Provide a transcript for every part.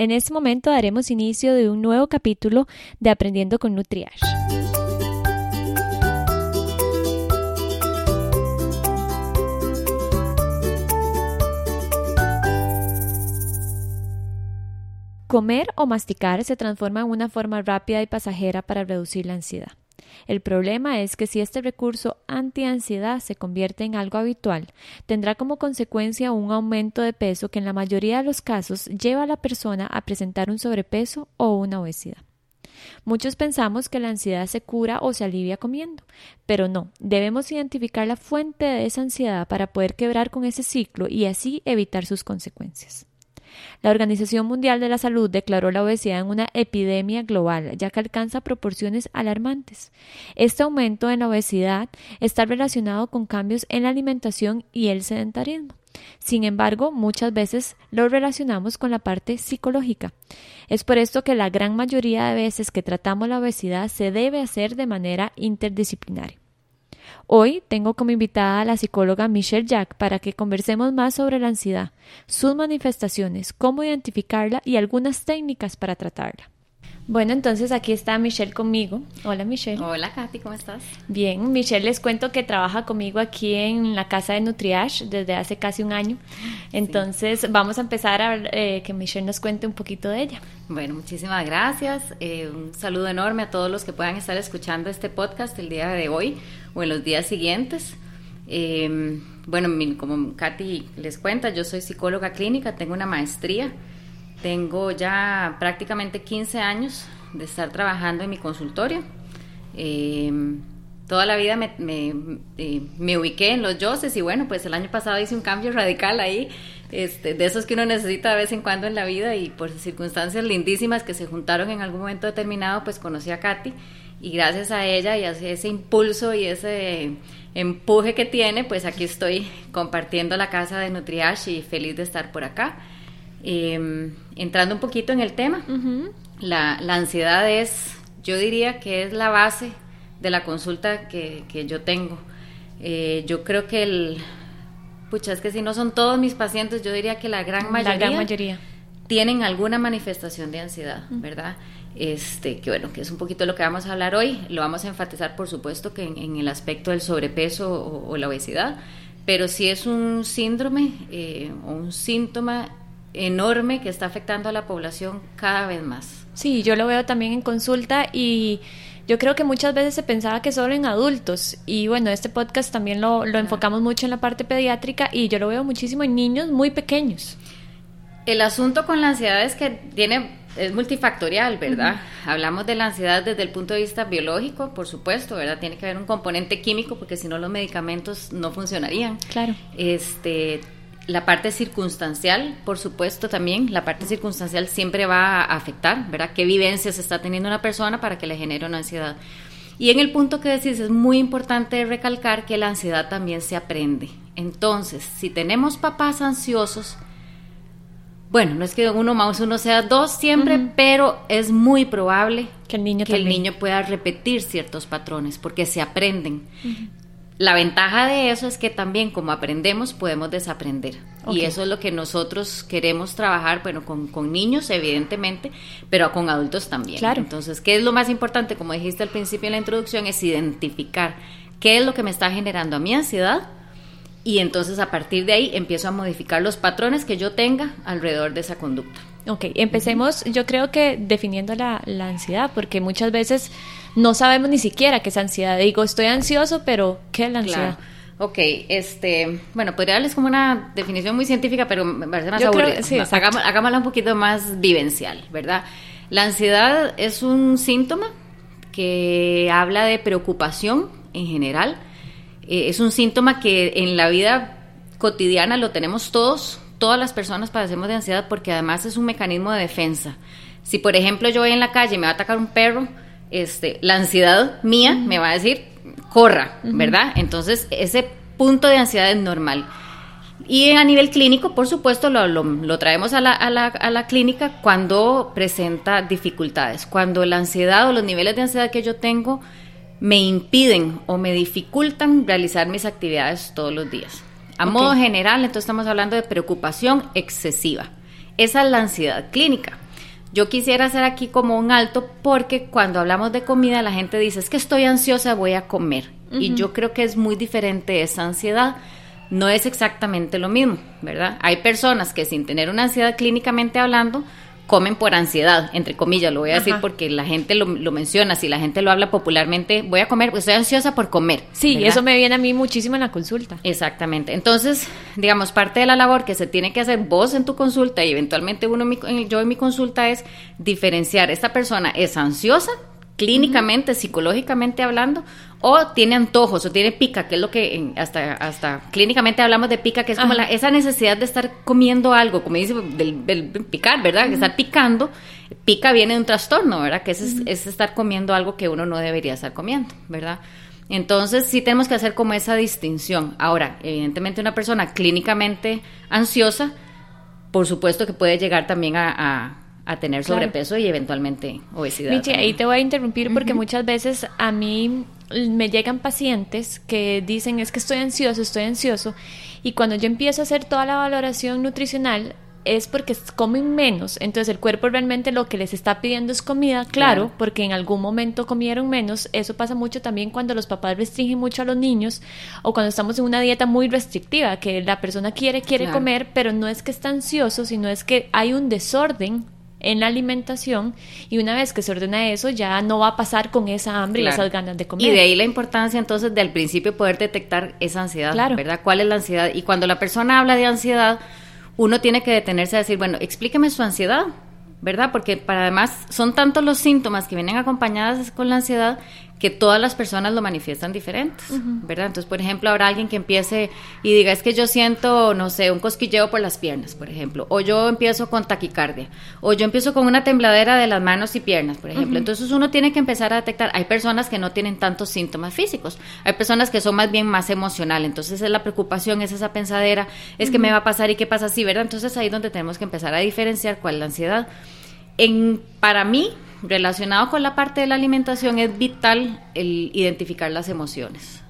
En este momento daremos inicio de un nuevo capítulo de Aprendiendo con Nutriash. Comer o masticar se transforma en una forma rápida y pasajera para reducir la ansiedad. El problema es que si este recurso antiansiedad se convierte en algo habitual, tendrá como consecuencia un aumento de peso que en la mayoría de los casos lleva a la persona a presentar un sobrepeso o una obesidad. Muchos pensamos que la ansiedad se cura o se alivia comiendo, pero no, debemos identificar la fuente de esa ansiedad para poder quebrar con ese ciclo y así evitar sus consecuencias. La Organización Mundial de la Salud declaró la obesidad en una epidemia global, ya que alcanza proporciones alarmantes. Este aumento en la obesidad está relacionado con cambios en la alimentación y el sedentarismo. Sin embargo, muchas veces lo relacionamos con la parte psicológica. Es por esto que la gran mayoría de veces que tratamos la obesidad se debe hacer de manera interdisciplinaria. Hoy tengo como invitada a la psicóloga Michelle Jack para que conversemos más sobre la ansiedad, sus manifestaciones, cómo identificarla y algunas técnicas para tratarla. Bueno, entonces aquí está Michelle conmigo. Hola Michelle. Hola Katy, ¿cómo estás? Bien, Michelle les cuento que trabaja conmigo aquí en la casa de Nutriash desde hace casi un año. Entonces vamos a empezar a eh, que Michelle nos cuente un poquito de ella. Bueno, muchísimas gracias. Eh, un saludo enorme a todos los que puedan estar escuchando este podcast el día de hoy o en los días siguientes. Eh, bueno, como Katy les cuenta, yo soy psicóloga clínica, tengo una maestría tengo ya prácticamente 15 años de estar trabajando en mi consultorio. Eh, toda la vida me, eh, me, ubiqué en los yoses y bueno, pues el año pasado hice un cambio radical ahí, este, de esos que uno necesita de vez en cuando en la vida y por circunstancias lindísimas que se juntaron en algún momento determinado, pues conocí a Katy y gracias a ella y a ese impulso y ese empuje que tiene, pues aquí estoy compartiendo la casa de Nutriash y feliz de estar por acá. Em, entrando un poquito en el tema, la, ansiedad es, yo diría que es la base de la consulta que, yo tengo. Eh, yo creo que el, pucha, es que si no son todos mis pacientes, yo diría que la gran mayoría, mayoría. tienen alguna manifestación de ansiedad, ¿verdad? Este, que bueno, que es un poquito lo que vamos a hablar hoy. Lo vamos a enfatizar, por supuesto, que en, el aspecto del sobrepeso o, la obesidad, pero si es un síndrome eh, o un síntoma enorme que está afectando a la población cada vez más. Sí, yo lo veo también en consulta y yo creo que muchas veces se pensaba que solo en adultos y bueno, este podcast también lo, enfocamos mucho en la parte pediátrica y yo lo veo muchísimo en niños muy pequeños. El asunto con la ansiedad es que tiene es multifactorial, ¿verdad? Hablamos de la ansiedad desde el punto de vista biológico, por supuesto, ¿verdad? Tiene que haber un componente químico porque si no los medicamentos no funcionarían. Claro. Este, la parte circunstancial, por supuesto, también, la parte circunstancial siempre va a afectar, ¿verdad? ¿Qué vivencias está teniendo una persona para que le genere una ansiedad? Y en el punto que decís, es muy importante recalcar que la ansiedad también se aprende. Entonces, si tenemos papás ansiosos, bueno, no es que uno más uno sea dos siempre, pero es muy probable que el niño, que el niño pueda repetir ciertos patrones porque se aprenden. La ventaja de eso es que también como aprendemos podemos desaprender. Y eso es lo que nosotros queremos trabajar, bueno, con, con, niños evidentemente, pero con adultos también. Claro. Entonces, ¿qué es lo más importante? Como dijiste al principio en la introducción, es identificar qué es lo que me está generando a mi ansiedad y entonces a partir de ahí empiezo a modificar los patrones que yo tenga alrededor de esa conducta. Ok, empecemos yo creo que definiendo la, la ansiedad, porque muchas veces no sabemos ni siquiera qué es ansiedad. Digo, estoy ansioso, pero ¿qué es la ansiedad? Ok, este, bueno, podría darles como una definición muy científica, pero me parece más aburrida. Sí, hagámosla un poquito más vivencial, ¿verdad? La ansiedad es un síntoma que habla de preocupación en general. Eh, es un síntoma que en la vida cotidiana lo tenemos todos, todas las personas padecemos de ansiedad porque además es un mecanismo de defensa. Si por ejemplo yo voy en la calle y me va a atacar un perro, este, la ansiedad mía me va a decir, corra, ¿verdad? Entonces, ese punto de ansiedad es normal. Y a nivel clínico, por supuesto, lo, lo, traemos a la, a, la, a la, clínica cuando presenta dificultades, cuando la ansiedad o los niveles de ansiedad que yo tengo me impiden o me dificultan realizar mis actividades todos los días. A modo general, entonces estamos hablando de preocupación excesiva. Esa es la ansiedad clínica. Yo quisiera hacer aquí como un alto porque cuando hablamos de comida la gente dice, es que estoy ansiosa, voy a comer. Y yo creo que es muy diferente esa ansiedad. No es exactamente lo mismo, ¿verdad? Hay personas que sin tener una ansiedad clínicamente hablando, comen por ansiedad, entre comillas, lo voy a decir porque la gente lo, menciona, si la gente lo habla popularmente, voy a comer, pues estoy ansiosa por comer. Sí, eso me viene a mí muchísimo en la consulta. Exactamente. Entonces, digamos, parte de la labor que se tiene que hacer vos en tu consulta y eventualmente uno yo en mi consulta es diferenciar, esta persona es ansiosa clínicamente, psicológicamente hablando, o tiene antojos o tiene pica, que es lo que hasta, hasta clínicamente hablamos de pica, que es como la, esa necesidad de estar comiendo algo, como dice, del, picar, ¿verdad? Que estar picando, pica viene de un trastorno, ¿verdad? Que es, es estar comiendo algo que uno no debería estar comiendo, ¿verdad? Entonces sí tenemos que hacer como esa distinción. Ahora, evidentemente una persona clínicamente ansiosa, por supuesto que puede llegar también a a tener sobrepeso y eventualmente obesidad. Michi, ahí te voy a interrumpir porque muchas veces a mí me llegan pacientes que dicen es que estoy ansioso, estoy ansioso y cuando yo empiezo a hacer toda la valoración nutricional es porque comen menos, entonces el cuerpo realmente lo que les está pidiendo es comida, claro, porque en algún momento comieron menos, eso pasa mucho también cuando los papás restringen mucho a los niños o cuando estamos en una dieta muy restrictiva, que la persona quiere, quiere comer, pero no es que está ansioso, sino es que hay un desorden en la alimentación y una vez que se ordena eso ya no va a pasar con esa hambre y esas ganas de comer. Y de ahí la importancia entonces de al principio poder detectar esa ansiedad, ¿verdad? ¿Cuál es la ansiedad? Y cuando la persona habla de ansiedad, uno tiene que detenerse a decir, bueno, explíqueme su ansiedad, ¿verdad? Porque para además son tantos los síntomas que vienen acompañadas con la ansiedad que todas las personas lo manifiestan diferentes, ¿verdad? Entonces, por ejemplo, habrá alguien que empiece y diga, es que yo siento, no sé, un cosquilleo por las piernas, por ejemplo, o yo empiezo con taquicardia, o yo empiezo con una tembladera de las manos y piernas, por ejemplo. Entonces, uno tiene que empezar a detectar, hay personas que no tienen tantos síntomas físicos, hay personas que son más bien más emocionales, entonces es la preocupación, es esa pensadera, es que me va a pasar y qué pasa así, ¿verdad? Entonces, ahí es donde tenemos que empezar a diferenciar cuál es la ansiedad. En, para mí, relacionado con la parte de la alimentación, es vital el identificar las emociones.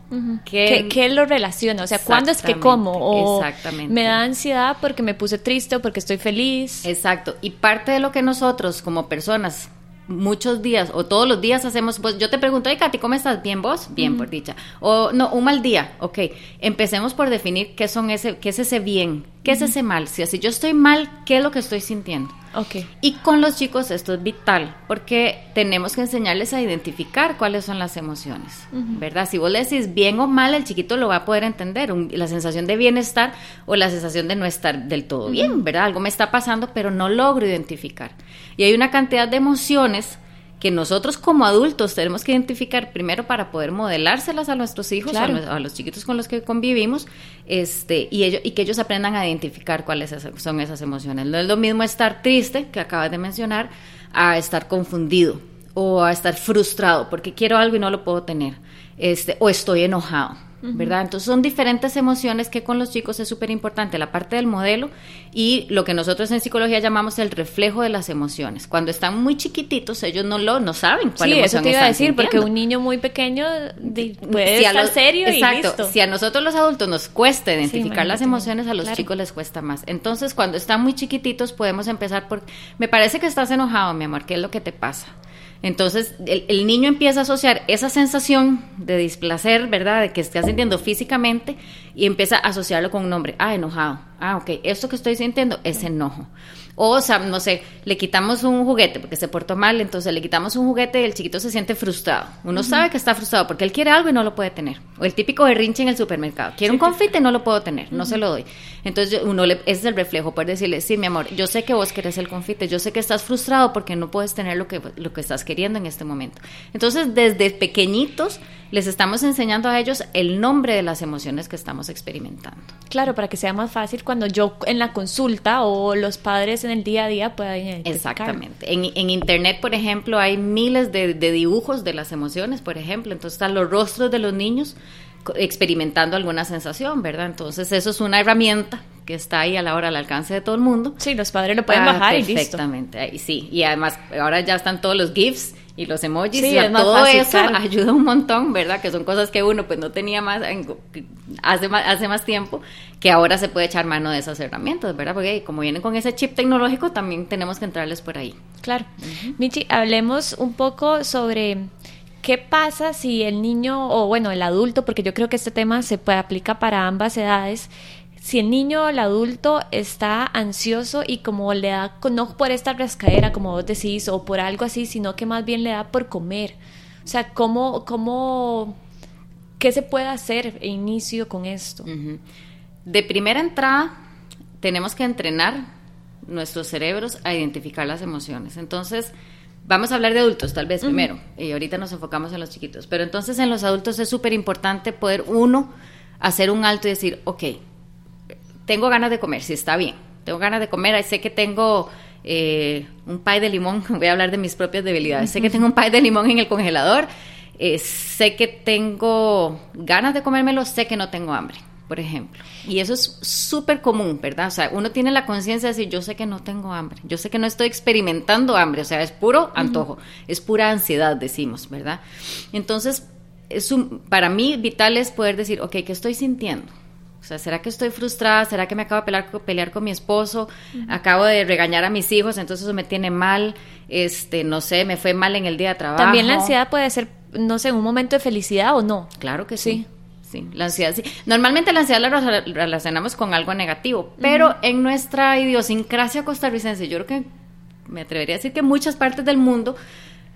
¿Qué, lo relaciona? O sea, ¿cuándo es que como? O Exactamente. me da ansiedad porque me puse triste o porque estoy feliz. Exacto. Y parte de lo que nosotros como personas muchos días o todos los días hacemos, pues yo te pregunto, ay Katy, ¿cómo estás? ¿Bien vos? Bien, por dicha. O no, un mal día, ok. Empecemos por definir qué, son ese, qué es ese bien, qué es ese mal. Si así yo estoy mal, ¿qué es lo que estoy sintiendo? Okay. Y con los chicos esto es vital, porque tenemos que enseñarles a identificar cuáles son las emociones, ¿verdad? Si vos le decís bien o mal, el chiquito lo va a poder entender, la sensación de bienestar o la sensación de no estar del todo bien, ¿verdad? Algo me está pasando, pero no logro identificar. Y hay una cantidad de emociones que nosotros como adultos tenemos que identificar primero para poder modelárselas a nuestros hijos, a, los, chiquitos con los que convivimos, este, y, ellos, y que ellos aprendan a identificar cuáles son esas emociones. No es lo mismo estar triste, que acabas de mencionar, a estar confundido o a estar frustrado porque quiero algo y no lo puedo tener, este, o estoy enojado. ¿Verdad? Entonces son diferentes emociones que con los chicos es súper importante, la parte del modelo y lo que nosotros en psicología llamamos el reflejo de las emociones. Cuando están muy chiquititos, ellos no lo no saben cuál sí, eso te iba a decir, porque un niño muy pequeño puede estar serio exacto, y listo. Si a nosotros los adultos nos cuesta identificar las emociones, a los chicos les cuesta más. Entonces, cuando están muy chiquititos, podemos empezar por, me parece que estás enojado, mi amor, ¿qué es lo que te pasa? Entonces, el, niño empieza a asociar esa sensación de displacer, ¿verdad? De que está sintiendo físicamente y empieza a asociarlo con un nombre. Ah, enojado. Ah, ok. Esto que estoy sintiendo es enojo. O, sea, no sé, le quitamos un juguete porque se portó mal, entonces le quitamos un juguete y el chiquito se siente frustrado. Uno sabe que está frustrado porque él quiere algo y no lo puede tener. O el típico berrinche en el supermercado. Quiero un confite y no lo puedo tener, no se lo doy. Entonces, uno le, ese es el reflejo, poder decirle, sí, mi amor, yo sé que vos querés el confite, yo sé que estás frustrado porque no puedes tener lo que, lo que estás queriendo en este momento. Entonces, desde pequeñitos les estamos enseñando a ellos el nombre de las emociones que estamos experimentando. Claro, para que sea más fácil cuando yo en la consulta o los padres en el día a día puedan identificar. Exactamente. En, en Internet, por ejemplo, hay miles de, dibujos de las emociones, por ejemplo. Entonces están los rostros de los niños experimentando alguna sensación, ¿verdad? Entonces eso es una herramienta que está ahí a la hora al alcance de todo el mundo. Sí, los padres lo pueden ah, bajar y listo. Perfectamente, ahí sí. Y además ahora ya están todos los GIFs y los emojis y todo eso ayuda un montón, ¿verdad? Que son cosas que uno pues no tenía más hace más, hace más tiempo, que ahora se puede echar mano de esas herramientas, ¿verdad? Porque como vienen con ese chip tecnológico, también tenemos que entrarles por ahí. Claro. Michi, hablemos un poco sobre qué pasa si el niño, o bueno, el adulto, porque yo creo que este tema se puede aplica para ambas edades, si el niño o el adulto está ansioso y como le da, no por esta rascadera, como vos decís, o por algo así, sino que más bien le da por comer. O sea, ¿cómo, cómo, qué se puede hacer e inicio con esto? De primera entrada, tenemos que entrenar nuestros cerebros a identificar las emociones. Entonces, vamos a hablar de adultos tal vez primero, y ahorita nos enfocamos en los chiquitos, pero entonces en los adultos es súper importante poder uno hacer un alto y decir, ok, tengo ganas de comer, si está bien, tengo ganas de comer, sé que tengo eh, un pie de limón, voy a hablar de mis propias debilidades, sé que tengo un pie de limón en el congelador, eh, sé que tengo ganas de comérmelo, sé que no tengo hambre, por ejemplo. Y eso es súper común, ¿verdad? O sea, uno tiene la conciencia de decir, yo sé que no tengo hambre, yo sé que no estoy experimentando hambre, o sea, es puro antojo, es pura ansiedad, decimos, ¿verdad? Entonces, es un, para mí vital es poder decir, ok, ¿qué estoy sintiendo? O sea, ¿será que estoy frustrada? ¿Será que me acabo de pelear, pelear con mi esposo? Acabo de regañar a mis hijos, entonces eso me tiene mal. Este, no sé, me fue mal en el día de trabajo. También la ansiedad puede ser, no sé, un momento de felicidad o no. Claro que sí. Sí, la ansiedad sí. Normalmente la ansiedad la relacionamos con algo negativo, pero en nuestra idiosincrasia costarricense, yo creo que me atrevería a decir que en muchas partes del mundo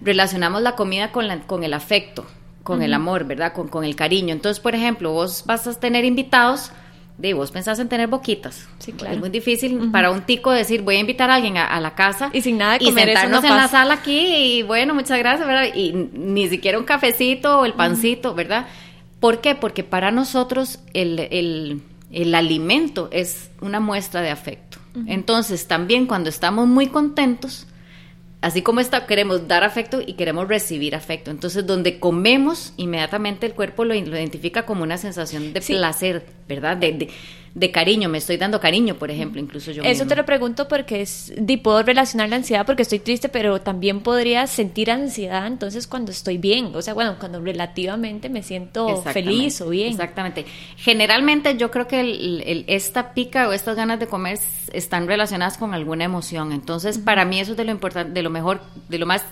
relacionamos la comida con, la, con el afecto con el amor, ¿verdad? Con, con el cariño. Entonces, por ejemplo, vos vas a tener invitados, de vos pensás en tener boquitas. Sí, claro. Es muy difícil para un tico decir, voy a invitar a alguien a, la casa. Y sin nada de comer, y sentarnos en la sala aquí y bueno, muchas gracias, ¿verdad? Y ni siquiera un cafecito o el pancito, ¿verdad? ¿Por qué? Porque para nosotros el, el, el alimento es una muestra de afecto. Entonces, también cuando estamos muy contentos, así como está, queremos dar afecto y queremos recibir afecto. Entonces, donde comemos, inmediatamente el cuerpo lo, identifica como una sensación de placer, ¿verdad? De, de cariño, me estoy dando cariño, por ejemplo, incluso yo. Eso te lo pregunto porque es, di, puedo relacionar la ansiedad porque estoy triste, pero también podría sentir ansiedad entonces cuando estoy bien, o sea, bueno, cuando relativamente me siento feliz o bien. Exactamente. Generalmente yo creo que el, esta pica o estas ganas de comer están relacionadas con alguna emoción, entonces para mí eso es de lo importante, de lo mejor, de lo más,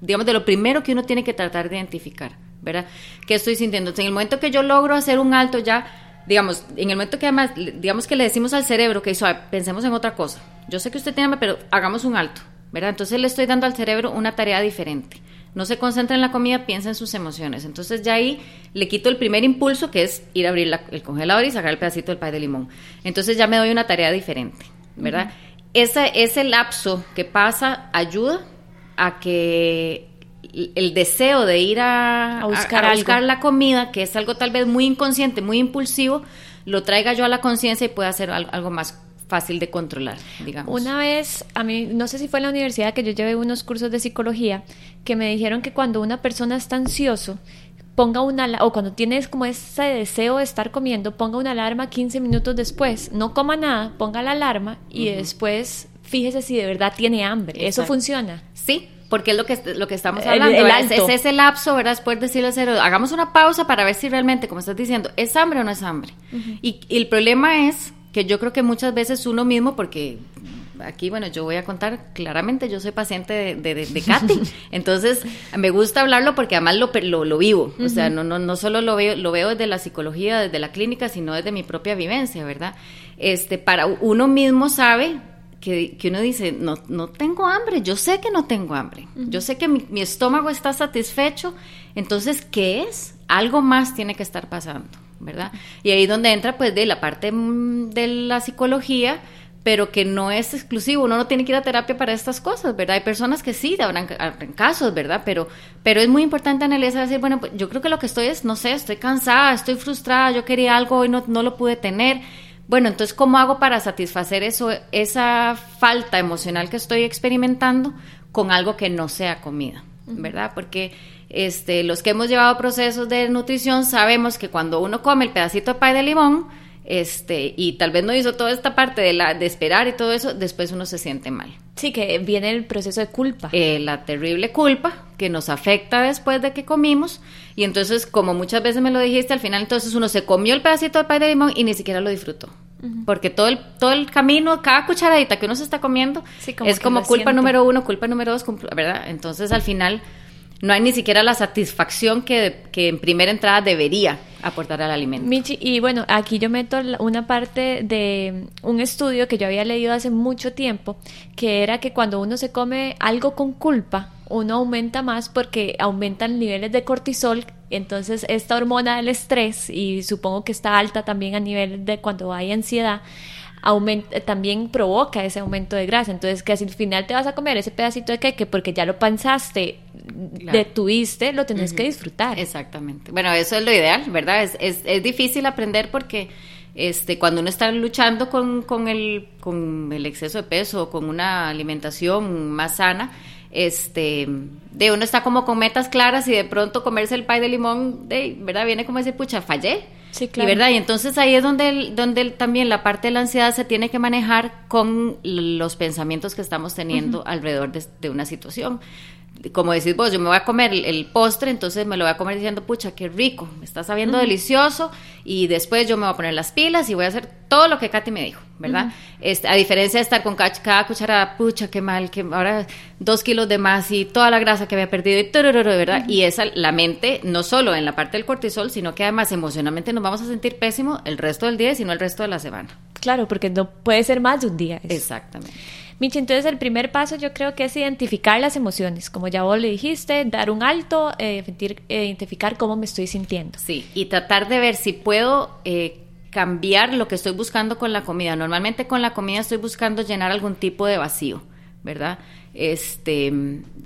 digamos, de lo primero que uno tiene que tratar de identificar, ¿verdad? ¿Qué estoy sintiendo? en el momento que yo logro hacer un alto ya digamos, en el momento que además, digamos que le decimos al cerebro que pensemos en otra cosa. Yo sé que usted tiene hambre, pero hagamos un alto, ¿verdad? Entonces le estoy dando al cerebro una tarea diferente. No se concentra en la comida, piensa en sus emociones. Entonces ya ahí le quito el primer impulso, que es ir a abrir el congelador y sacar el pedacito del pay de limón. Entonces ya me doy una tarea diferente, ¿verdad? ese, ese lapso que pasa ayuda a que el deseo de ir a, buscar, la comida, que es algo tal vez muy inconsciente, muy impulsivo, lo traiga yo a la conciencia y pueda ser algo, más fácil de controlar, digamos. Una vez, a mí, no sé si fue en la universidad que yo llevé unos cursos de psicología, que me dijeron que cuando una persona está ansioso, ponga una, o cuando tienes como ese deseo de estar comiendo, ponga una alarma 15 minutos después, no coma nada, ponga la alarma y después fíjese si de verdad tiene hambre. ¿Eso funciona? Sí, porque es lo que, lo que estamos hablando. es, ese lapso, ¿verdad? Después decirle cerebro, hagamos una pausa para ver si realmente, como estás diciendo, ¿es hambre o no es hambre? y, el problema es que yo creo que muchas veces uno mismo, porque aquí, bueno, yo voy a contar claramente, yo soy paciente de, de, Katy, entonces me gusta hablarlo porque además lo, lo, lo vivo, o sea, no, no, no solo lo veo, lo veo desde la psicología, desde la clínica, sino desde mi propia vivencia, ¿verdad? Este, para uno mismo sabe que, uno dice, no, no tengo hambre, yo sé que no tengo hambre, yo sé que mi, estómago está satisfecho, entonces, ¿qué es? Algo más tiene que estar pasando, ¿verdad? Y ahí donde entra, pues, de la parte mm, de la psicología, pero que no es exclusivo, uno no tiene que ir a terapia para estas cosas, ¿verdad? Hay personas que sí, habrán, casos, ¿verdad? Pero, pero es muy importante analizar, decir, bueno, pues yo creo que lo que estoy es, no sé, estoy cansada, estoy frustrada, yo quería algo y no, no lo pude tener, bueno, entonces, ¿cómo hago para satisfacer eso, esa falta emocional que estoy experimentando con algo que no sea comida? ¿Verdad? Porque este, los que hemos llevado procesos de nutrición sabemos que cuando uno come el pedacito de pay de limón, este, y tal vez no hizo toda esta parte de, la, de esperar y todo eso, después uno se siente mal. Sí, que viene el proceso de culpa. Eh, la terrible culpa que nos afecta después de que comimos. Y entonces, como muchas veces me lo dijiste, al final entonces uno se comió el pedacito de pay de limón y ni siquiera lo disfrutó. Porque todo el, todo el camino, cada cucharadita que uno se está comiendo, es como culpa número uno, culpa número dos, ¿verdad? Entonces al final no hay ni siquiera la satisfacción que, que en primera entrada debería aportar al alimento. Michi, y bueno, aquí yo meto una parte de un estudio que yo había leído hace mucho tiempo, que era que cuando uno se come algo con culpa, uno aumenta más porque aumentan niveles de cortisol, entonces esta hormona del estrés, y supongo que está alta también a nivel de cuando hay ansiedad, aumenta, también provoca ese aumento de grasa. Entonces, que si al final te vas a comer ese pedacito de queque porque ya lo pensaste, detuviste, lo tenés que disfrutar. Exactamente. Bueno, eso es lo ideal, ¿verdad? Es, es, es difícil aprender porque este, cuando uno está luchando con, con, el, con el exceso de peso o con una alimentación más sana, este, de uno está como con metas claras y de pronto comerse el pay de limón, de, ¿verdad? Viene como ese pucha, fallé. Sí, claro. Y, ¿verdad? y entonces ahí es donde, donde también la parte de la ansiedad se tiene que manejar con los pensamientos que estamos teniendo alrededor de, de, una situación como decís vos, yo me voy a comer el, postre, entonces me lo voy a comer diciendo, pucha, qué rico, me está sabiendo delicioso, y después yo me voy a poner las pilas y voy a hacer todo lo que Katy me dijo, ¿verdad? este, a diferencia de estar con cada, cuchara, pucha, qué mal, que ahora dos kilos de más y toda la grasa que había perdido, y ¿verdad? Y esa, la mente, no solo en la parte del cortisol, sino que además emocionalmente nos vamos a sentir pésimo el resto del día, sino el resto de la semana. Claro, porque no puede ser más de un día. Eso. Exactamente. Michi, entonces el primer paso yo creo que es identificar las emociones, como ya vos le dijiste, dar un alto, eh, identificar cómo me estoy sintiendo. Sí, y tratar de ver si puedo eh, cambiar lo que estoy buscando con la comida. Normalmente con la comida estoy buscando llenar algún tipo de vacío, ¿verdad? Este,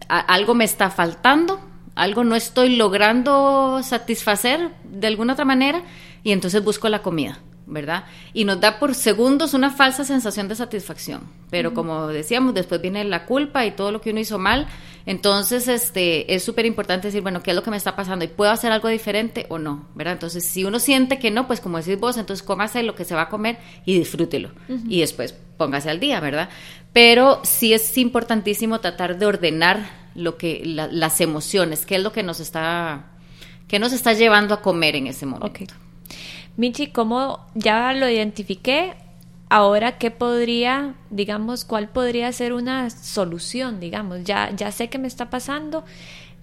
algo me está faltando, algo no estoy logrando satisfacer de alguna otra manera y entonces busco la comida. ¿Verdad? Y nos da por segundos una falsa sensación de satisfacción. Pero como decíamos, después viene la culpa y todo lo que uno hizo mal. Entonces, este, es súper importante decir, bueno, ¿qué es lo que me está pasando? ¿Y puedo hacer algo diferente o no? ¿Verdad? Entonces, si uno siente que no, pues como decís vos, entonces cómase lo que se va a comer y disfrútelo. Y después póngase al día, ¿verdad? Pero sí es importantísimo tratar de ordenar lo que, las emociones, qué es lo que nos está, qué nos está llevando a comer en ese momento. Michi, ¿cómo ya lo identifiqué? Ahora, ¿qué podría, digamos, cuál podría ser una solución, digamos? Ya, ya sé qué me está pasando.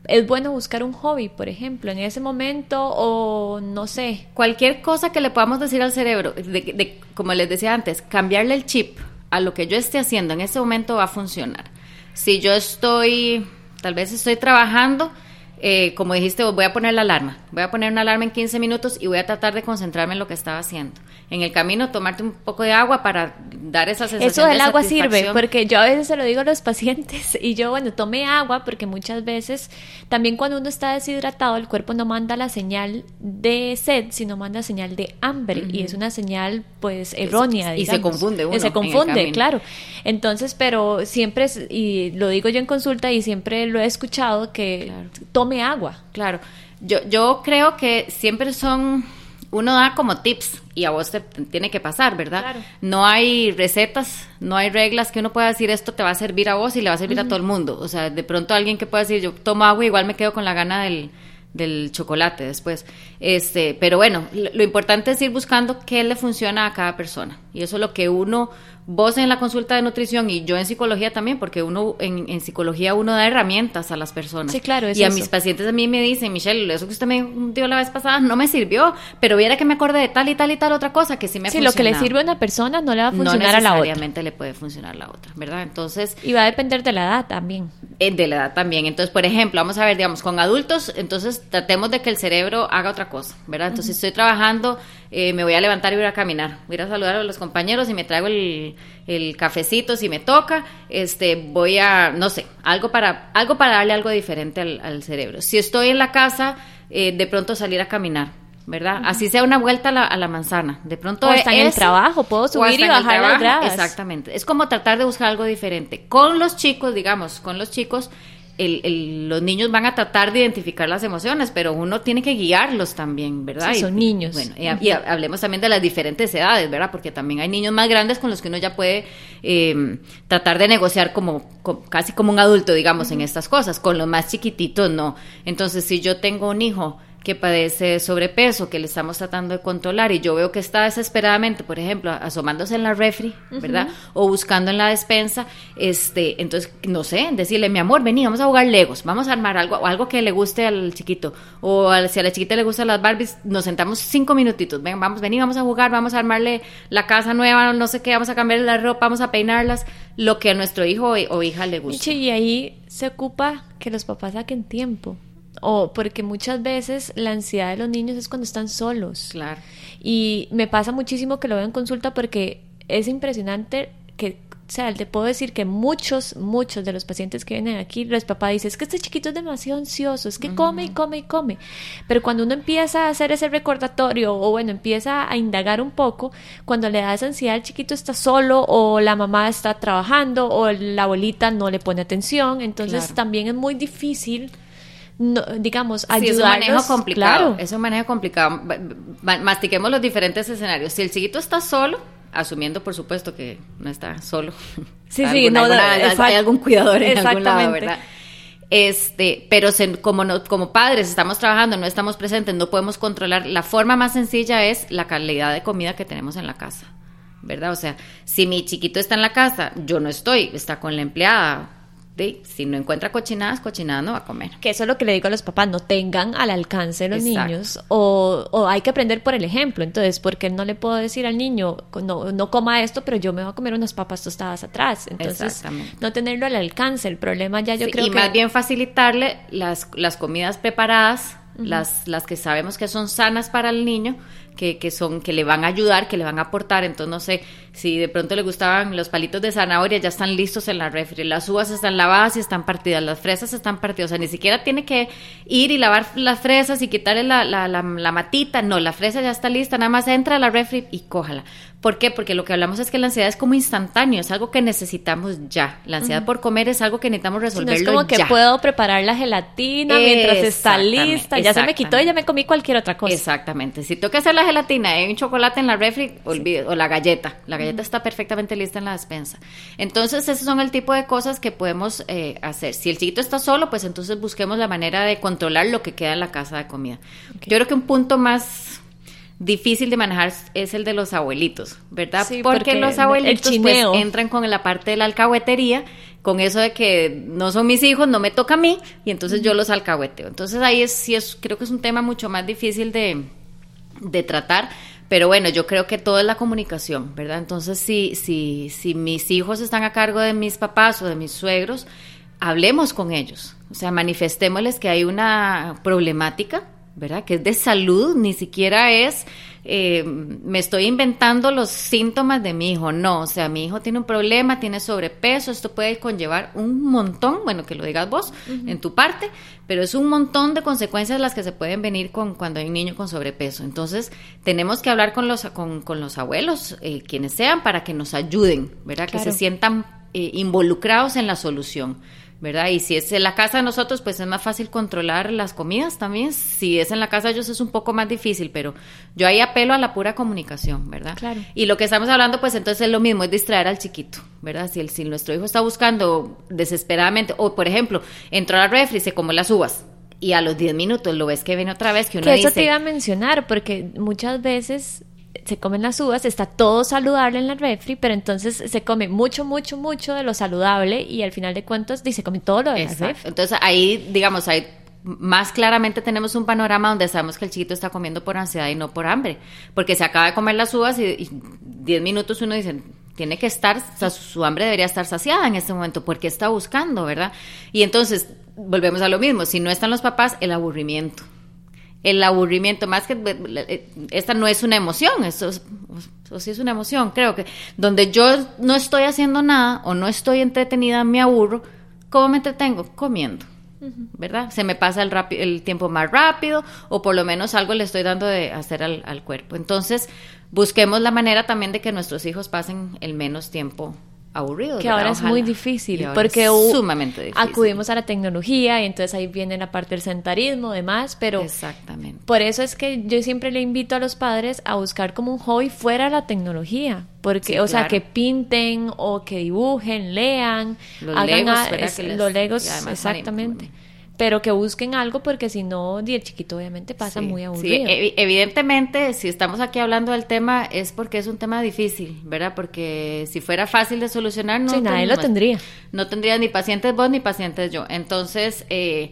Es bueno buscar un hobby, por ejemplo, en ese momento o no sé. Cualquier cosa que le podamos decir al cerebro, de, como les decía antes, cambiarle el chip a lo que yo esté haciendo en ese momento va a funcionar. Si yo estoy, tal vez estoy trabajando, eh, como dijiste, voy a poner la alarma. Voy a poner una alarma en 15 minutos y voy a tratar de concentrarme en lo que estaba haciendo. En el camino, tomarte un poco de agua para dar esa sensación Eso del agua sirve, porque yo a veces se lo digo a los pacientes y yo, bueno, tome agua porque muchas veces también cuando uno está deshidratado, el cuerpo no manda la señal de sed, sino manda señal de hambre y es una señal pues errónea. Y se confunde uno. se confunde, claro. Entonces, pero siempre, y lo digo yo en consulta y siempre lo he escuchado, que tome agua. Claro. Yo, yo creo que siempre son uno da como tips y a vos te tiene que pasar, ¿verdad? No hay recetas, no hay reglas que uno pueda decir esto te va a servir a vos y le va a servir a todo el mundo. O sea, de pronto alguien que pueda decir yo tomo agua igual me quedo con la gana del, del chocolate después. Este, pero bueno, lo, importante es ir buscando qué le funciona a cada persona. Y eso es lo que uno vos en la consulta de nutrición y yo en psicología también, porque uno en, psicología uno da herramientas a las personas. Sí, claro. y a mis pacientes a mí me dicen, Michelle, eso que usted me dio la vez pasada no me sirvió, pero viera que me acordé de tal y tal y tal otra cosa que sí me Sí, lo que le sirve a una persona no le va a funcionar a la otra. necesariamente le puede funcionar a la otra, ¿verdad? Entonces... Y va a depender de la edad también. Eh, de la edad también. Entonces, por ejemplo, vamos a ver, digamos, con adultos, entonces tratemos de que el cerebro haga otra cosa, ¿verdad? Entonces, estoy trabajando, eh, me voy a levantar y voy a caminar, voy a ir a saludar a los compañeros y me traigo el, el cafecito si me toca, este, voy a, no sé, algo para, algo para darle algo diferente al, cerebro. Si estoy en la casa, eh, de pronto salir a caminar, ¿verdad? Así sea una vuelta a la, manzana. De pronto. O hasta en el trabajo, puedo subir y bajar las Exactamente. Es como tratar de buscar algo diferente. Con los chicos, digamos, con los chicos, los niños van a tratar de identificar las emociones, pero uno tiene que guiarlos también, ¿verdad? Sí, son niños. Bueno, y, hablemos también de las diferentes edades, ¿verdad? Porque también hay niños más grandes con los que uno ya puede em, tratar de negociar como, casi como un adulto, digamos, en estas cosas. Con los más chiquititos, no. Entonces, si yo tengo un hijo que padece sobrepeso, que le estamos tratando de controlar y yo veo que está desesperadamente, por ejemplo, asomándose en la refri, ¿verdad? O buscando en la despensa, este, entonces, no sé, decirle, mi amor, vení, vamos a jugar Legos, vamos a armar algo, algo que le guste al chiquito, o si a la chiquita le gustan las Barbies, nos sentamos cinco minutitos, ven, vamos, vení, vamos a jugar, vamos a armarle la casa nueva, no sé qué, vamos a cambiar la ropa, vamos a peinarlas, lo que a nuestro hijo o hija le guste. Y ahí se ocupa que los papás saquen tiempo o porque muchas veces la ansiedad de los niños es cuando están solos. Claro. Y me pasa muchísimo que lo veo en consulta porque es impresionante que, o sea, te puedo decir que muchos, muchos de los pacientes que vienen aquí, los papás dicen, es que este chiquito es demasiado ansioso, es que come y come y come. Pero cuando uno empieza a hacer ese recordatorio o bueno, empieza a indagar un poco, cuando le da esa ansiedad, el chiquito está solo o la mamá está trabajando o la abuelita no le pone atención, entonces también es muy difícil no, digamos, ayudarlos. es un manejo complicado. Es un manejo complicado. Mastiquemos los diferentes escenarios. Si el chiquito está solo, asumiendo por supuesto que no está solo. Sí, sí, no, hay algún cuidador en algún lado, ¿verdad? Este, pero como no, como padres estamos trabajando, no estamos presentes, no podemos controlar. La forma más sencilla es la calidad de comida que tenemos en la casa, ¿verdad? O sea, si mi chiquito está en la casa, yo no estoy, está con la empleada, si no encuentra cochinadas, cochinadas no va a comer. Que eso es lo que le digo a los papás, no tengan al alcance los niños o, hay que aprender por el ejemplo. Entonces, porque no le puedo decir al niño, no, no coma esto, pero yo me voy a comer unas papas tostadas atrás? Entonces, no tenerlo al alcance. El problema ya yo creo y que... Y más bien facilitarle las, las comidas preparadas, las, las que sabemos que son sanas para el niño, que, que, son, que le van a ayudar, que le van a aportar. Entonces, no sé, si de pronto le gustaban los palitos de zanahoria, ya están listos en la refri, las uvas están lavadas y están partidas, las fresas están partidas, o sea, ni siquiera tiene que ir y lavar las fresas y quitarle la, la, la, la matita, no, la fresa ya está lista, nada más entra a la refri y cójala. ¿Por qué? Porque lo que hablamos es que la ansiedad es como instantáneo, es algo que necesitamos ya. La ansiedad por comer es algo que necesitamos resolverlo no es como que puedo preparar la gelatina mientras está lista, ya se me quitó y ya me comí cualquier otra cosa. Exactamente. Si tengo que hacer la gelatina y hay un chocolate en la refri, olvide, o la galleta. La galleta está perfectamente lista en la despensa. Entonces, esos son el tipo de cosas que podemos eh, hacer. Si el chiquito está solo, pues entonces busquemos la manera de controlar lo que queda en la casa de comida. Yo creo que un punto más difícil de manejar es el de los abuelitos, ¿verdad? porque, los abuelitos pues, entran con la parte de la alcahuetería, con eso de que no son mis hijos, no me toca a mí, y entonces yo los alcahueteo. Entonces ahí es, sí es, creo que es un tema mucho más difícil de, de tratar, pero bueno, yo creo que todo es la comunicación, ¿verdad? Entonces, si, si, si mis hijos están a cargo de mis papás o de mis suegros, hablemos con ellos, o sea, manifestémosles que hay una problemática, ¿verdad? Que es de salud, ni siquiera es, eh, me estoy inventando los síntomas de mi hijo, no, o sea, mi hijo tiene un problema, tiene sobrepeso, esto puede conllevar un montón, bueno, que lo digas vos en tu parte, pero es un montón de consecuencias las que se pueden venir con cuando hay un niño con sobrepeso. Entonces, tenemos que hablar con los, con, con los abuelos, eh, quienes sean, para que nos ayuden, ¿verdad? Que se sientan eh, involucrados en la solución. ¿Verdad? Y si es en la casa de nosotros, pues es más fácil controlar las comidas también. Si es en la casa de ellos es un poco más difícil, pero yo ahí apelo a la pura comunicación, ¿verdad? Claro. Y lo que estamos hablando, pues entonces es lo mismo, es distraer al chiquito, ¿verdad? Si, el, si nuestro hijo está buscando desesperadamente, o por ejemplo, entró a la refri, se come las uvas, y a los 10 minutos lo ves que viene otra vez que uno que eso te iba a mencionar porque muchas veces se comen las uvas, está todo saludable en la refri, pero entonces se come mucho, mucho, mucho de lo saludable y al final de cuentas dice, come todo lo de la refri. Entonces ahí, digamos, ahí más claramente tenemos un panorama donde sabemos que el chiquito está comiendo por ansiedad y no por hambre, porque se acaba de comer las uvas y 10 minutos uno dice, tiene que estar, su hambre debería estar saciada en este momento, porque está buscando, ¿verdad? Y entonces, volvemos a lo mismo, si no están los papás, el aburrimiento el aburrimiento, más que eh, esta no es una emoción, eso, sí es una emoción, creo que donde yo no estoy haciendo nada o no estoy entretenida, me aburro, ¿cómo me entretengo? Comiendo. ¿Verdad? Se me pasa el, el tiempo más rápido o por lo menos algo le estoy dando de hacer al, al cuerpo. Entonces, busquemos la manera también de que nuestros hijos pasen el menos tiempo aburridos. Que ahora es muy difícil, porque sumamente difícil. acudimos a la tecnología y entonces ahí viene la parte del sentarismo, demás, pero Exactamente. por eso es que yo siempre le invito a los padres a buscar como un hobby fuera de la tecnología, porque, o sea, que pinten o que dibujen, lean, los hagan los legos, exactamente pero que busquen algo porque si no, el chiquito obviamente pasa muy aburrido. Sí, evidentemente, si estamos aquí hablando del tema es porque es un tema difícil, ¿verdad? Porque si fuera fácil de solucionar, no. Sí, nadie lo tendría. No tendría ni pacientes vos ni pacientes yo. Entonces, eh,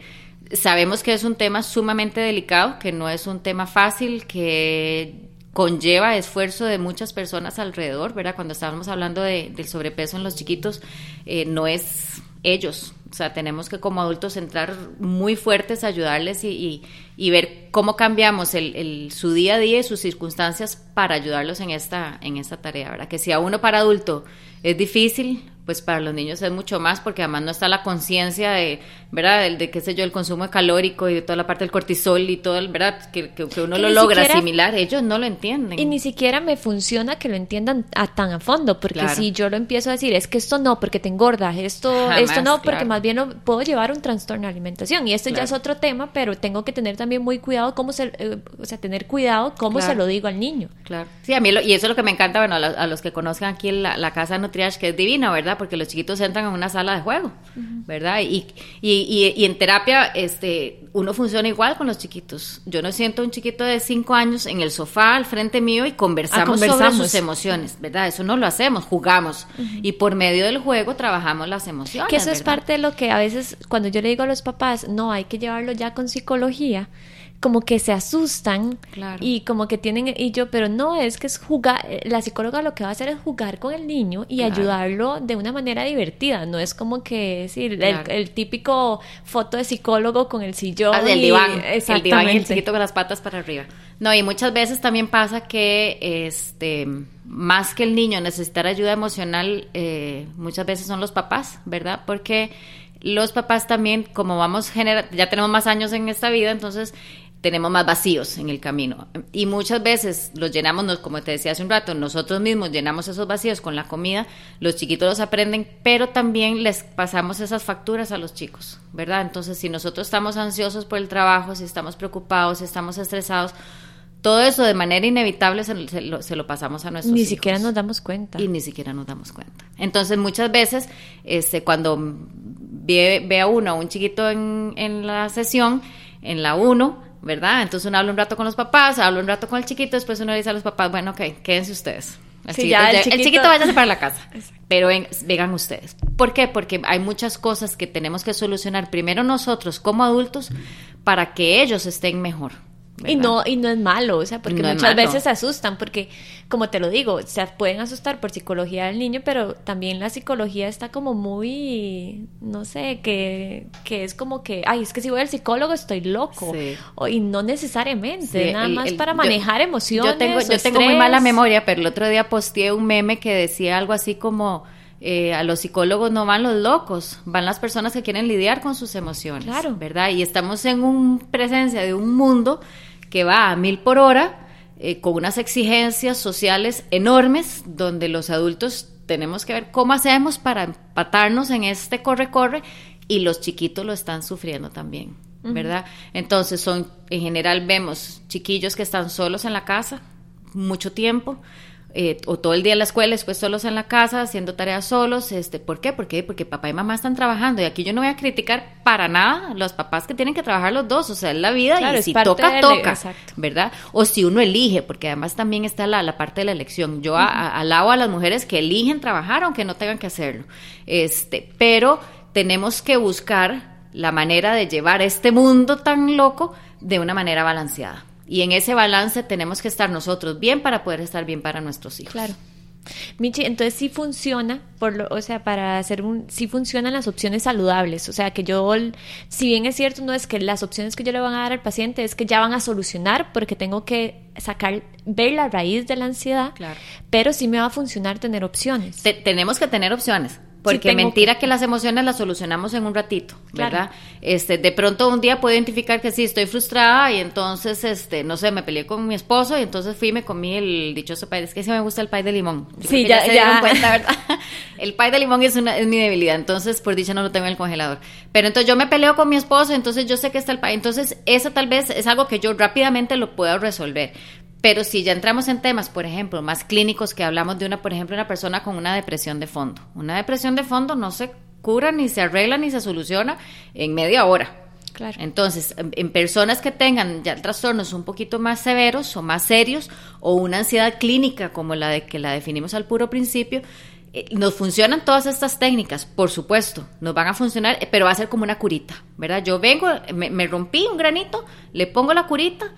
sabemos que es un tema sumamente delicado, que no es un tema fácil, que conlleva esfuerzo de muchas personas alrededor, ¿verdad? Cuando estábamos hablando de, del sobrepeso en los chiquitos, eh, no es ellos, o sea, tenemos que como adultos entrar muy fuertes, ayudarles y, y, ver cómo cambiamos el, el, su día a día y sus circunstancias para ayudarlos en esta, en esta tarea, ¿verdad? Que si a uno para adulto es difícil, pues para los niños es mucho más porque además no está la conciencia de, ¿verdad? De, de, qué sé yo, el consumo calórico y de toda la parte del cortisol y todo, el, ¿verdad? Que, que, uno lo logra asimilar, ellos no lo entienden. Y ni siquiera me funciona que lo entiendan a, tan a fondo, porque si yo lo empiezo a decir, es que esto no, porque te engorda, esto, esto no, porque más bien puedo llevar un trastorno de alimentación. Y esto ya es otro tema, pero tengo que tener también muy cuidado cómo se, eh, o sea, tener cuidado cómo se lo digo al niño. Claro. Sí, a mí, y eso es lo que me encanta, bueno, a, los que conozcan aquí la, la casa Nutriage, que es divina, ¿verdad? porque los chiquitos entran en una sala de juego, ¿verdad? Y, y, y, en terapia este, uno funciona igual con los chiquitos. Yo no siento un chiquito de cinco años en el sofá al frente mío y conversamos, ah, sobre sus emociones, ¿verdad? Eso no lo hacemos, jugamos. Y por medio del juego trabajamos las emociones. Que eso es parte de lo que a veces cuando yo le digo a los papás, no, hay que llevarlo ya con psicología como que se asustan y como que tienen y yo pero no es que es jugar la psicóloga lo que va a hacer es jugar con el niño y ayudarlo de una manera divertida no es como que decir el, típico foto de psicólogo con el sillón ah, del diván el diván y el chiquito con las patas para arriba. No y muchas veces también pasa que este más que el niño necesitar ayuda emocional eh, muchas veces son los papás verdad porque los papás también, como vamos ya tenemos más años en esta vida, entonces tenemos más vacíos en el camino. Y muchas veces los llenamos, como te decía hace un rato, nosotros mismos llenamos esos vacíos con la comida, los chiquitos los aprenden, pero también les pasamos esas facturas a los chicos, ¿verdad? Entonces, si nosotros estamos ansiosos por el trabajo, si estamos preocupados, si estamos estresados, todo eso de manera inevitable se, lo, pasamos a nuestros Ni siquiera nos damos cuenta. Y ni siquiera nos damos cuenta. Entonces, muchas veces, este, cuando ve, ve a uno, a un chiquito en, en la sesión, en la 1, ¿verdad? Entonces uno habla un rato con los papás, habla un rato con el chiquito, después uno dice a los papás, bueno, ok, quédense ustedes. El, chiquito, ya, el, chiquito, váyase para la casa, pero vengan ustedes. ¿Por qué? Porque hay muchas cosas que tenemos que solucionar primero nosotros como adultos para que ellos estén mejor. Y no, y no es malo, o sea, porque muchas veces se asustan, porque, como te lo digo, se pueden asustar por psicología del niño, pero también la psicología está como muy, no sé, que, que es como que, ay, es que si voy al psicólogo estoy loco. y no necesariamente, nada más para manejar emociones. Yo tengo, yo tengo muy mala memoria, pero el otro día posteé un meme que decía algo así como eh, a los psicólogos no van los locos, van las personas que quieren lidiar con sus emociones, claro. ¿verdad? Y estamos en un presencia de un mundo que va a mil por hora, eh, con unas exigencias sociales enormes, donde los adultos tenemos que ver cómo hacemos para empatarnos en este corre-corre y los chiquitos lo están sufriendo también, ¿verdad? Entonces son, en general vemos chiquillos que están solos en la casa mucho tiempo, eh, o todo el día en la escuela, después solos en la casa, haciendo tareas solos. Este, ¿Por qué? Porque, porque papá y mamá están trabajando. Y aquí yo no voy a criticar para nada los papás que tienen que trabajar los dos. O sea, es la vida y si toca, toca. ¿Verdad? O si uno elige, porque además también está la, la parte de la elección. Yo alabo a las mujeres que eligen trabajar aunque no tengan que hacerlo. Este, pero tenemos que buscar la manera de llevar este mundo tan loco de una manera balanceada. Y en ese balance tenemos que estar nosotros bien para poder estar bien para nuestros hijos. Claro. Michi, entonces sí funciona, por lo, o sea, para hacer un, sí funcionan las opciones saludables, o sea, que yo, si bien es cierto, no es que las opciones que yo le van a dar al paciente es que ya van a solucionar porque tengo que sacar, ver la raíz de la ansiedad, claro. pero sí me va a funcionar tener opciones. tenemos que tener opciones, Porque mentira que... las emociones las solucionamos en un ratito, ¿verdad? Este, de pronto un día puedo identificar que sí, estoy frustrada y entonces, este, no sé, me peleé con mi esposo y entonces fui y me comí el dichoso pay. Es que sí me gusta el pay de limón. sí, ya, se dieron cuenta, ¿verdad? el pay de limón es, una, es mi debilidad, entonces por dicha no lo tengo en el congelador. Pero entonces yo me peleo con mi esposo, entonces yo sé que está el pay. Entonces, eso tal vez es algo que yo rápidamente lo puedo resolver. Pero si ya entramos en temas, por ejemplo, más clínicos, que hablamos de una, por ejemplo, una persona con una depresión de fondo. Una depresión de fondo no se cura, ni se arregla, ni se soluciona en media hora. Claro. Entonces, en personas que tengan ya trastornos un poquito más severos o más serios, o una ansiedad clínica como la de que la definimos al puro principio, eh, nos funcionan todas estas técnicas, por supuesto, nos van a funcionar, eh, pero va a ser como una curita, ¿verdad? Yo vengo, me, me rompí un granito, le pongo la curita,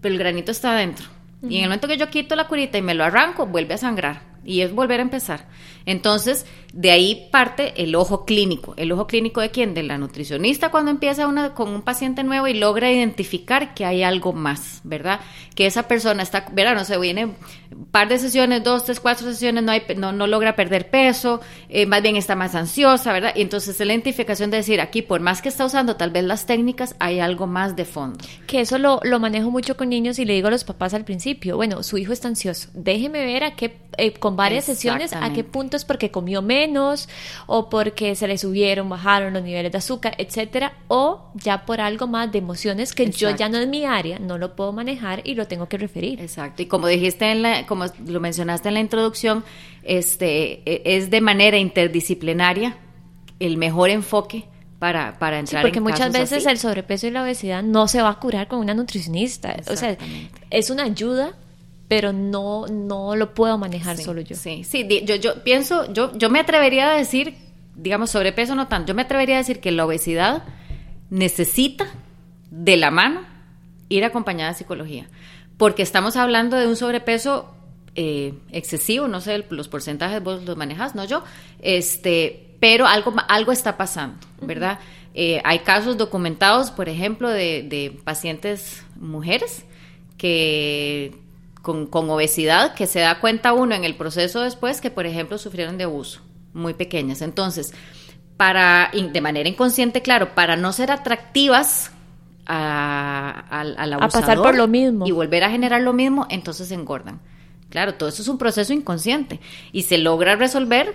pero el granito está adentro y en el momento que yo quito la curita y me lo arranco, vuelve a sangrar y es volver a empezar. Entonces, de ahí parte el ojo clínico. ¿El ojo clínico de quién? De la nutricionista cuando empieza una, con un paciente nuevo y logra identificar que hay algo más, ¿verdad? Que esa persona está, ¿verdad? No sé, viene un par de sesiones, dos, tres, cuatro sesiones, no, hay, no, no logra perder peso, eh, más bien está más ansiosa, ¿verdad? Y entonces la identificación de decir, aquí, por más que está usando tal vez las técnicas, hay algo más de fondo. Que eso lo, lo manejo mucho con niños y le digo a los papás al principio, bueno, su hijo está ansioso, déjeme ver a qué, eh, con varias sesiones, a qué punto es porque comió menos o porque se le subieron, bajaron los niveles de azúcar, etcétera, o ya por algo más de emociones que yo ya no es mi área, no lo puedo manejar y lo tengo que referir. Exacto. Y como dijiste en la, como lo mencionaste en la introducción, este e, es de manera interdisciplinaria el mejor enfoque para, para entrar sí, porque muchas veces el sobrepeso y la obesidad no se va a curar con una nutricionista. O sea, es una ayuda, pero no, no lo puedo manejar solo yo. Sí, sí, yo, yo pienso, yo, yo me atrevería a decir, digamos, sobrepeso no tanto, yo me atrevería a decir que la obesidad necesita de la mano ir acompañada de psicología, porque estamos hablando de un sobrepeso eh, excesivo, no sé, los porcentajes vos los manejas, no yo, este, pero algo, algo está pasando, ¿verdad? Eh, hay casos documentados, por ejemplo, de, de pacientes mujeres que con, obesidad que se da cuenta uno en el proceso después que, por ejemplo, sufrieron de abuso, muy pequeñas. Entonces, para, de manera inconsciente, claro, para no ser atractivas a, al a pasar por lo mismo y volver a generar lo mismo, entonces engordan. Claro, todo eso es un proceso inconsciente y se logra resolver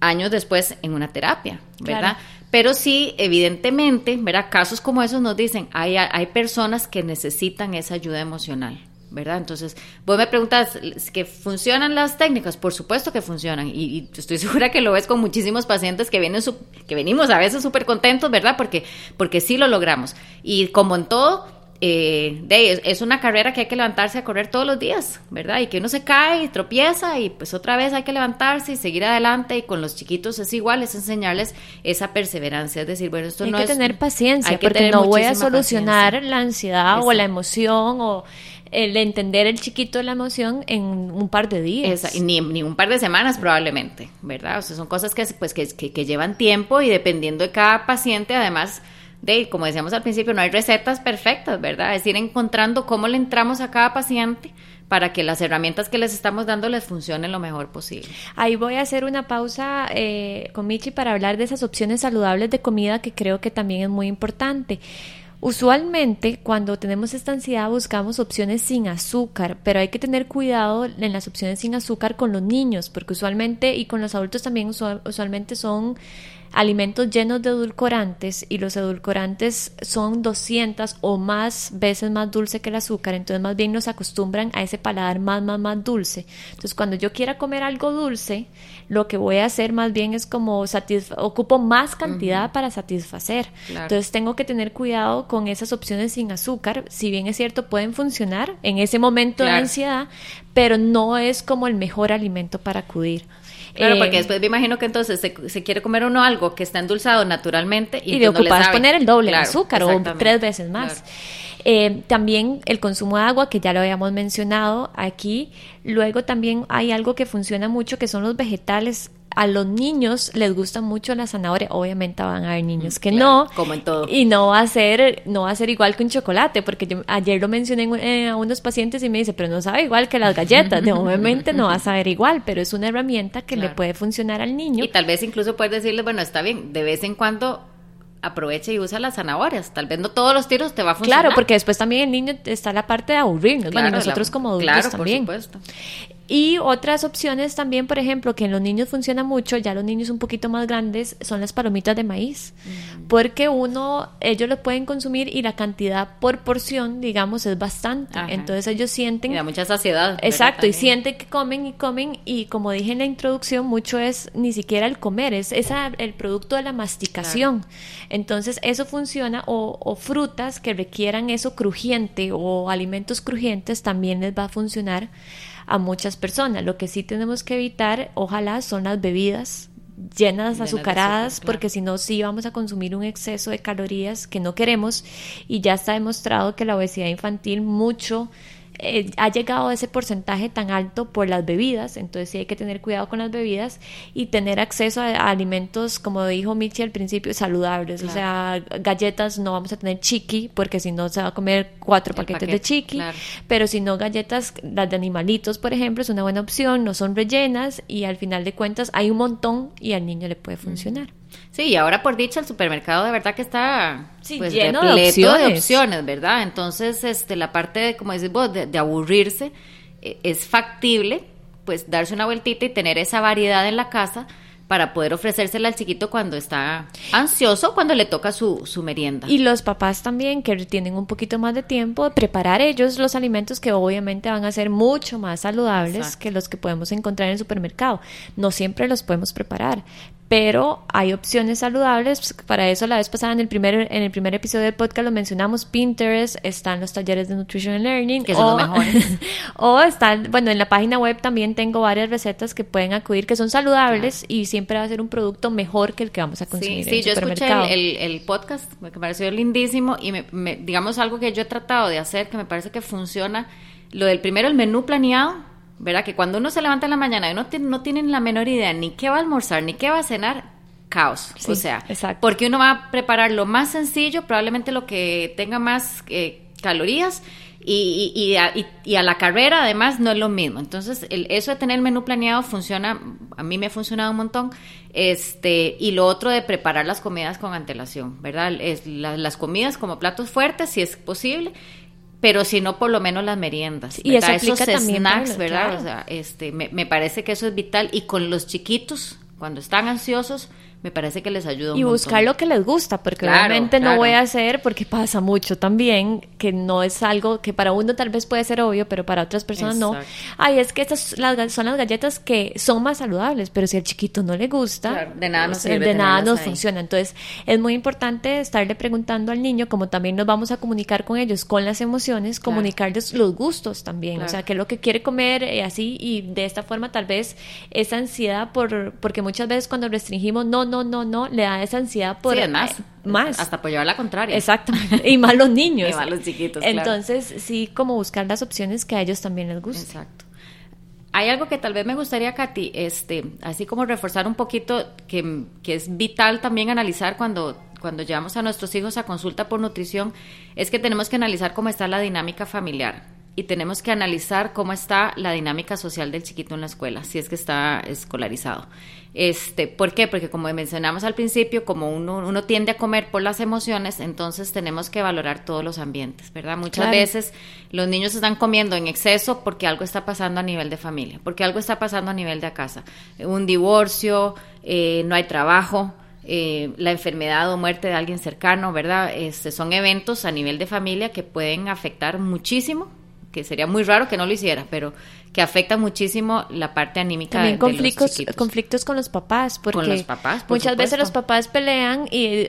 años después en una terapia, ¿verdad? Pero sí, evidentemente, ¿verdad? Casos como esos nos dicen, hay, hay personas que necesitan esa ayuda emocional. ¿Verdad? Entonces, vos me preguntas, ¿que funcionan las técnicas? Por supuesto que funcionan y, estoy segura que lo ves con muchísimos pacientes que, vienen que venimos a veces súper contentos, ¿verdad? Porque, porque sí lo logramos. Y como en todo, eh, es una carrera que hay que levantarse a correr todos los días, ¿verdad? Y que uno se cae y tropieza y pues otra vez hay que levantarse y seguir adelante y con los chiquitos es igual, es enseñarles esa perseverancia, es decir, bueno, esto no es... Hay que tener paciencia, porque no voy a solucionar la ansiedad o la emoción o el entender el chiquito de la emoción en un par de días. ni, ni, un par de semanas probablemente, ¿verdad? O sea, son cosas que, pues, que, que, llevan tiempo y dependiendo de cada paciente, además de, como decíamos al principio, no hay recetas perfectas, ¿verdad? Es ir encontrando cómo le entramos a cada paciente para que las herramientas que les estamos dando les funcionen lo mejor posible. Ahí voy a hacer una pausa eh, con Michi para hablar de esas opciones saludables de comida que creo que también es muy importante. Usualmente cuando tenemos esta ansiedad buscamos opciones sin azúcar, pero hay que tener cuidado en las opciones sin azúcar con los niños, porque usualmente y con los adultos también usualmente son alimentos llenos de edulcorantes y los edulcorantes son 200 o más veces más dulce que el azúcar, entonces más bien nos acostumbran a ese paladar más, más, más dulce. Entonces cuando yo quiera comer algo dulce, lo que voy a hacer más bien es como ocupo más cantidad para satisfacer. Entonces tengo que tener cuidado con esas opciones sin azúcar, si bien es cierto pueden funcionar en ese momento de ansiedad, pero no es como el mejor alimento para acudir. Claro, porque eh, después me imagino que entonces se, quiere comer uno algo que está endulzado naturalmente y, y de ocupar poner el doble de azúcar o tres veces más. Eh, también el consumo de agua, que ya lo habíamos mencionado aquí. Luego también hay algo que funciona mucho, que son los vegetales a los niños les gusta mucho la zanahoria, obviamente van a haber niños que no, como en todo. Y no va a ser, no va a ser igual que un chocolate, porque yo ayer lo mencioné eh, a unos pacientes y me dice, pero no sabe igual que las galletas, obviamente no va a saber igual, pero es una herramienta que le puede funcionar al niño. Y tal vez incluso puedes decirle, bueno, está bien, de vez en cuando aprovecha y usa las zanahorias. Tal vez no todos los tiros te va a funcionar. Claro, porque después también el niño está la parte de aburrirnos. bueno, nosotros como adultos claro, también. Por supuesto. Y otras opciones también, por ejemplo, que en los niños funciona mucho, ya los niños un poquito más grandes, son las palomitas de maíz. Mm. Porque uno, ellos lo pueden consumir y la cantidad por porción, digamos, es bastante. Entonces ellos sienten... Y da mucha saciedad. Exacto, y sienten que comen y comen y como dije en la introducción, mucho es ni siquiera el comer, es esa, el producto de la masticación. Entonces eso funciona o, o frutas que requieran eso crujiente o alimentos crujientes también les va a funcionar a muchas personas. Lo que sí tenemos que evitar, ojalá, son las bebidas llenas, azucaradas, porque si no, sí vamos a consumir un exceso de calorías que no queremos y ya está demostrado que la obesidad infantil mucho eh, ha llegado a ese porcentaje tan alto por las bebidas, entonces sí hay que tener cuidado con las bebidas y tener acceso a, alimentos, como dijo Michi al principio, saludables, o sea, galletas no vamos a tener chiqui, porque si no se va a comer cuatro paquetes de chiqui, pero si no galletas, las de animalitos, por ejemplo, es una buena opción, no son rellenas y al final de cuentas hay un montón y al niño le puede funcionar. Sí, y ahora por dicha el supermercado de verdad que está pues, lleno de opciones. ¿verdad? Entonces, este, la parte de, como dices vos, de, aburrirse, eh, es factible, pues darse una vueltita y tener esa variedad en la casa para poder ofrecérsela al chiquito cuando está ansioso, cuando le toca su, su merienda. Y los papás también, que tienen un poquito más de tiempo, preparar ellos los alimentos que obviamente van a ser mucho más saludables que los que podemos encontrar en el supermercado. No siempre los podemos preparar, pero hay opciones saludables. Para eso la vez pasada en el primer, en el primer episodio del podcast lo mencionamos, Pinterest, están los talleres de Nutrition and Learning. Que son o, los mejores. o están, bueno, en la página web también tengo varias recetas que pueden acudir que son saludables y siempre va a ser un producto mejor que el que vamos a consumir. Sí, sí, yo escuché el, el, podcast, me pareció lindísimo y me, digamos algo que yo he tratado de hacer que me parece que funciona. Lo del primero, el menú planeado, ¿verdad? Que cuando uno se levanta en la mañana y no, no tienen la menor idea ni qué va a almorzar, ni qué va a cenar, caos. o sea, porque uno va a preparar lo más sencillo, probablemente lo que tenga más eh, calorías. Y, y, y, a, la carrera además no es lo mismo. Entonces, el, eso de tener el menú planeado funciona, a mí me ha funcionado un montón. Este, y lo otro de preparar las comidas con antelación, ¿verdad? Es, las comidas como platos fuertes, si es posible, pero si no, por lo menos las meriendas. Y eso esos también snacks, ¿verdad? O sea, este, me, me, parece que eso es vital. Y con los chiquitos, cuando están ansiosos, me parece que les ayuda un Y buscar lo que les gusta, porque obviamente no voy a hacer, porque pasa mucho también, que no es algo que para uno tal vez puede ser obvio, pero para otras personas no. Ay, es que estas las, son las galletas que son más saludables, pero si al chiquito no le gusta, de nada nos De nada nos funciona. Entonces, es muy importante estarle preguntando al niño, como también nos vamos a comunicar con ellos, con las emociones, comunicarles los gustos también, o sea, qué es lo que quiere comer, eh, así, y de esta forma tal vez esa ansiedad por, porque muchas veces cuando restringimos, no, no, no, no, le da esa ansiedad por... Sí, más, más. Hasta por llevar la contraria. Exactamente. Y más los niños. y más los chiquitos, Entonces, sí, como buscar las opciones que a ellos también les gusten. Exacto. Hay algo que tal vez me gustaría, Katy, este, así como reforzar un poquito, que, que es vital también analizar cuando, cuando llevamos a nuestros hijos a consulta por nutrición, es que tenemos que analizar cómo está la dinámica familiar y tenemos que analizar cómo está la dinámica social del chiquito en la escuela, si es que está escolarizado. Este, ¿Por qué? Porque como mencionamos al principio, como uno, uno tiende a comer por las emociones, entonces tenemos que valorar todos los ambientes, ¿verdad? Muchas veces los niños están comiendo en exceso porque algo está pasando a nivel de familia, porque algo está pasando a nivel de casa. Un divorcio, eh, no hay trabajo, eh, la enfermedad o muerte de alguien cercano, ¿verdad? Este, son eventos a nivel de familia que pueden afectar muchísimo que sería muy raro que no lo hiciera, pero que afecta muchísimo la parte anímica También conflictos, conflictos con los papás, porque con los papás, muchas veces los papás pelean y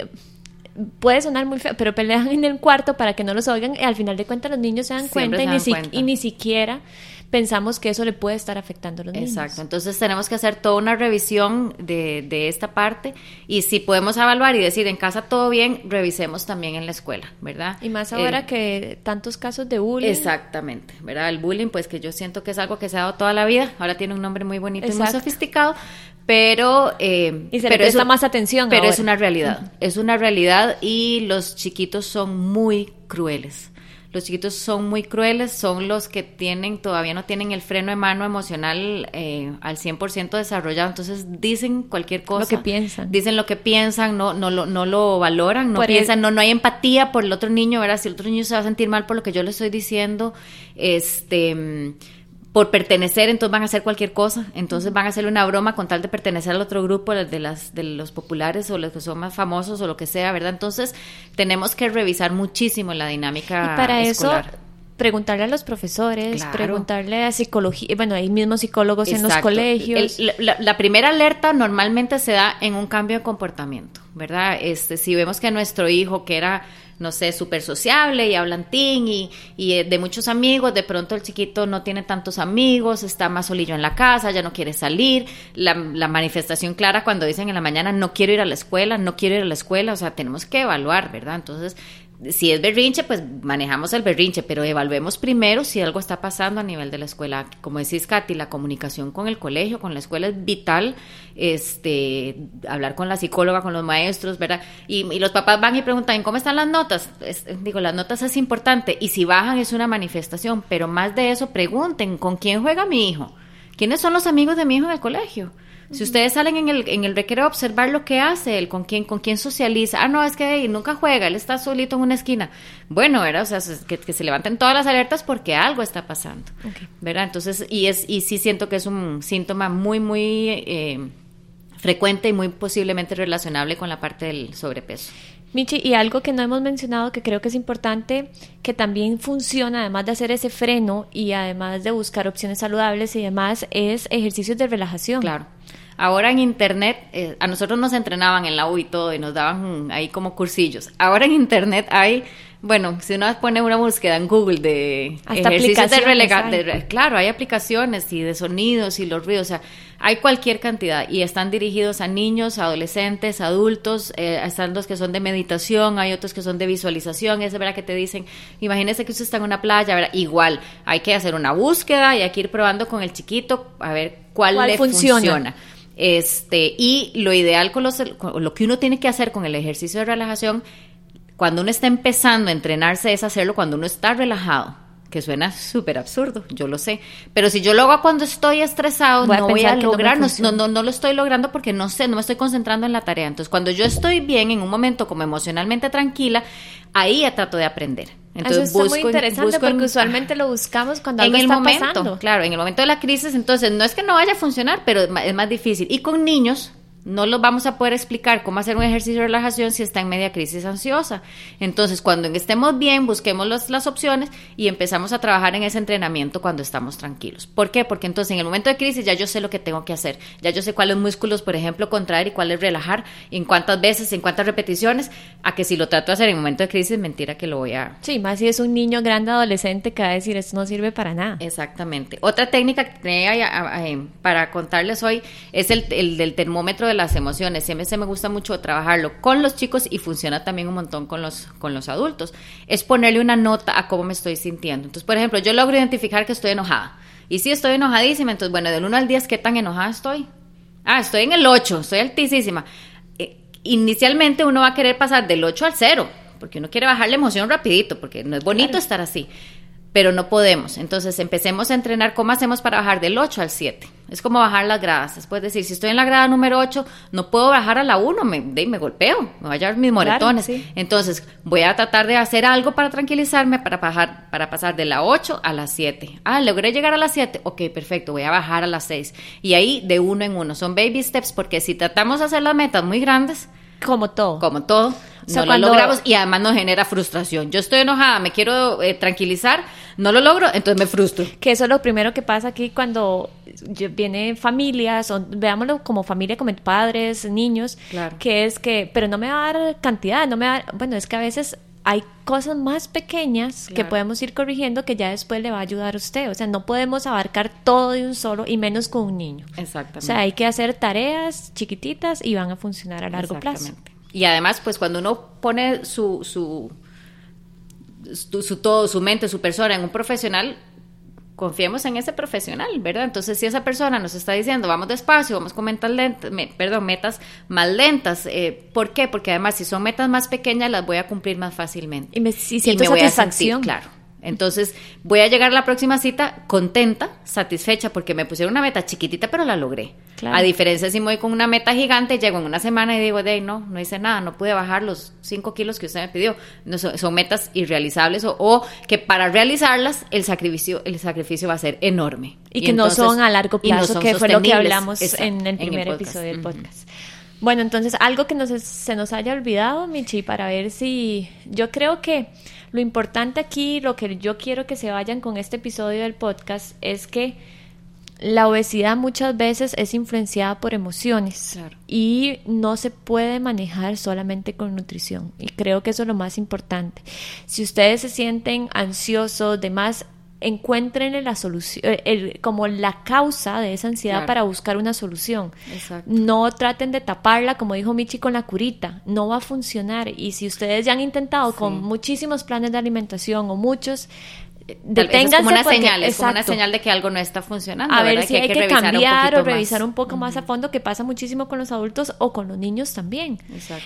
puede sonar muy feo, pero pelean en el cuarto para que no los oigan y al final de cuentas los niños se dan cuenta, y, ni y ni siquiera pensamos que eso le puede estar afectando a los niños. Exacto, entonces tenemos que hacer toda una revisión de, de, esta parte y si podemos evaluar y decir en casa todo bien, revisemos también en la escuela, ¿verdad? Y más ahora eh, que tantos casos de bullying. Exactamente, ¿verdad? El bullying, pues que yo siento que es algo que se ha dado toda la vida, ahora tiene un nombre muy bonito y muy sofisticado, pero eh, y se pero le presta más atención pero ahora. es una realidad es una realidad y los chiquitos son muy crueles los chiquitos son muy crueles, son los que tienen, todavía no tienen el freno de mano emocional eh, al 100% desarrollado, entonces dicen cualquier cosa. Lo que piensan. Dicen lo que piensan, no, no, lo, no lo valoran, no Por piensan, el- no, no hay empatía por el otro niño, ¿verdad? Si el otro niño se va a sentir mal por lo que yo le estoy diciendo, este... por pertenecer, entonces van a hacer cualquier cosa, entonces van a hacer una broma con tal de pertenecer al otro grupo de las de los populares o los que son más famosos o lo que sea, ¿verdad? Entonces tenemos que revisar muchísimo la dinámica Y para escolar. eso, preguntarle a los profesores, Claro. preguntarle a psicología, bueno, hay mismos psicólogos en los colegios. El- la, la primera alerta normalmente se da en un cambio de comportamiento, ¿verdad? Este, si vemos que nuestro hijo, que era, no sé, súper sociable y hablantín y, y eh, de muchos amigos, de pronto el chiquito no tiene tantos amigos, está más solillo en la casa, ya no quiere salir. La, la manifestación clara cuando dicen en la mañana, no quiero ir a la escuela, no quiero ir a la escuela, o sea, tenemos que evaluar, ¿verdad? Entonces, si es berrinche, pues manejamos el berrinche, pero evaluemos primero si algo está pasando a nivel de la escuela. Como decís, Katy, la comunicación con el colegio, con la escuela es vital, este, hablar con la psicóloga, con los maestros, ¿verdad? Y, y los papás van y preguntan, ¿cómo están las notas? Es- digo, las notas es importante, y si bajan es una manifestación, pero más de eso, pregunten, ¿con quién juega mi hijo? ¿Quiénes son los amigos de mi hijo en el colegio? Si ustedes salen en el, en el recreo a observar lo que hace él, con quién, con quién socializa, ah, no, es que hey, nunca juega, él está solito en una esquina. Bueno, ¿verdad? O sea, que, que se levanten todas las alertas porque algo está pasando. ¿Verdad? Entonces, y es, y sí siento que es un síntoma muy, muy eh, frecuente y muy posiblemente relacionable con la parte del sobrepeso. Michi, y algo que no hemos mencionado que creo que es importante, que también funciona, además de hacer ese freno y además de buscar opciones saludables y demás, es ejercicios de relajación. Claro. Ahora en internet, eh, a nosotros nos entrenaban en la U y todo, y nos daban mm, ahí como cursillos. Ahora en internet hay, bueno, si uno pone una búsqueda en Google de Hasta ejercicios de relega- hay. de re- claro, hay aplicaciones y de sonidos y los ruidos, o sea, hay cualquier cantidad y están dirigidos a niños, adolescentes, adultos, eh, están los que son de meditación, hay otros que son de visualización, es verdad que te dicen, imagínese que usted está en una playa, ¿verdad? igual, hay que hacer una búsqueda y hay que ir probando con el chiquito a ver cuál, ¿Cuál le funciona? funciona. Este, y lo ideal con los, lo que uno tiene que hacer con el ejercicio de relajación, cuando uno está empezando a entrenarse, es hacerlo cuando uno está relajado, que suena súper absurdo, yo lo sé. Pero si yo lo hago cuando estoy estresado, Voy no voy a no lograr, no, funciona. no, no lo estoy logrando porque no sé, no me estoy concentrando en la tarea. Entonces, cuando yo estoy bien, en un momento como emocionalmente tranquila, ahí ya trato de aprender. Entonces, Eso está muy en- interesante en- porque usualmente lo buscamos cuando en algo el está momento, pasando. claro, en el momento de la crisis, entonces no es que no vaya a funcionar, pero es más difícil. Y con niños no los vamos a poder explicar cómo hacer un ejercicio de relajación si está en media crisis ansiosa. Entonces, cuando estemos bien, busquemos los- las opciones y empezamos a trabajar en ese entrenamiento cuando estamos tranquilos. ¿Por qué? Porque entonces en el momento de crisis ya yo sé lo que tengo que hacer. Ya yo sé cuáles músculos, por ejemplo, contraer y cuáles relajar, en cuántas veces, en cuántas repeticiones, a que si lo trato de hacer en el momento de crisis, mentira que lo voy a, Sí, más si es un niño grande adolescente que va a decir esto no sirve para nada. Exactamente. Otra técnica que tenía eh, para contarles hoy es el, el del termómetro de las emociones. Siempre se me gusta mucho trabajarlo con los chicos y funciona también un montón con los, con los adultos. Es ponerle una nota a cómo me estoy sintiendo. Entonces, por ejemplo, yo logro identificar que estoy enojada. Y si estoy enojadísima, entonces, bueno, del 1 al 10, ¿qué tan enojada estoy? Ah, estoy en el 8, estoy altísima. Eh, inicialmente uno va a querer pasar del 8 al 0, porque uno quiere bajar la emoción rapidito, porque no es bonito Claro. estar así pero no podemos. Entonces empecemos a entrenar cómo hacemos para bajar del 8 al 7. Es como bajar las gradas. Es decir, si estoy en la grada número 8, no puedo bajar a la 1, me, me golpeo, me voy a llevar mis moretones. sí. Entonces voy a tratar de hacer algo para tranquilizarme, para, bajar, para pasar de la 8 a la 7. Ah, logré llegar a la 7. Ok, perfecto, voy a bajar a la 6. Y ahí de uno en uno. Son baby steps porque si tratamos de hacer las metas muy grandes, Como todo. como todo, O sea, no cuando- lo logramos y además nos genera frustración. Yo estoy enojada, me quiero eh, tranquilizar, no lo logro, entonces me frustro. Que eso es lo primero que pasa aquí cuando vienen familias, o veámoslo como familia, como padres, niños, Claro. que es que, pero no me va a dar cantidad, no me va a dar- bueno, es que a veces hay cosas más pequeñas que Claro. podemos ir corrigiendo que ya después le va a ayudar a usted, o sea, no podemos abarcar todo de un solo y menos con un niño. Exactamente. O sea, hay que hacer tareas chiquititas y van a funcionar a largo plazo. Y además, pues cuando uno pone su, su, su, su todo, su mente, su persona en un profesional, confiemos en ese profesional, ¿verdad? Entonces, si esa persona nos está diciendo, vamos despacio, vamos con metas lentas, perdón, metas más lentas, eh, ¿por qué? Porque además, si son metas más pequeñas, las voy a cumplir más fácilmente. Y me, siento voy a sentir, claro. Entonces, voy a llegar a la próxima cita contenta, satisfecha, porque me pusieron una meta chiquitita, pero la logré. A diferencia, si me voy con una meta gigante, llego en una semana y digo, no, no hice nada, no pude bajar los 5 kilos que usted me pidió. No, son, metas irrealizables o, que para realizarlas el sacrificio, el sacrificio va a ser enorme. Y, que no son a largo plazo, que fue lo que hablamos en el primer episodio del podcast. Bueno, entonces, algo que se nos haya olvidado, Michi, para ver si yo creo que lo importante aquí, lo que yo quiero que se vayan con este episodio del podcast es que la obesidad muchas veces es influenciada por emociones y no se puede manejar solamente con nutrición. Y creo que eso es lo más importante. Si ustedes se sienten ansiosos, demás, encuentren la solución, eh, como la causa de esa ansiedad para buscar una solución. No traten de taparla, como dijo Michi, con la curita. No va a funcionar. Y si ustedes ya han intentado con muchísimos planes de alimentación o muchos, deténganse es como una señal, es como una señal de que algo no está funcionando. A ver si hay, que, cambiar o revisar un poco más a fondo, que pasa muchísimo con los adultos o con los niños también.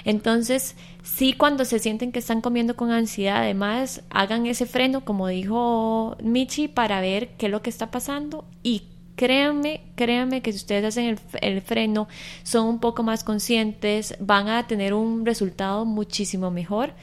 Entonces, sí, cuando se sienten que están comiendo con ansiedad, además, hagan ese freno, como dijo Michi, para ver qué es lo que está pasando y créanme, créanme que si ustedes hacen el, freno, son un poco más conscientes, van a tener un resultado muchísimo mejor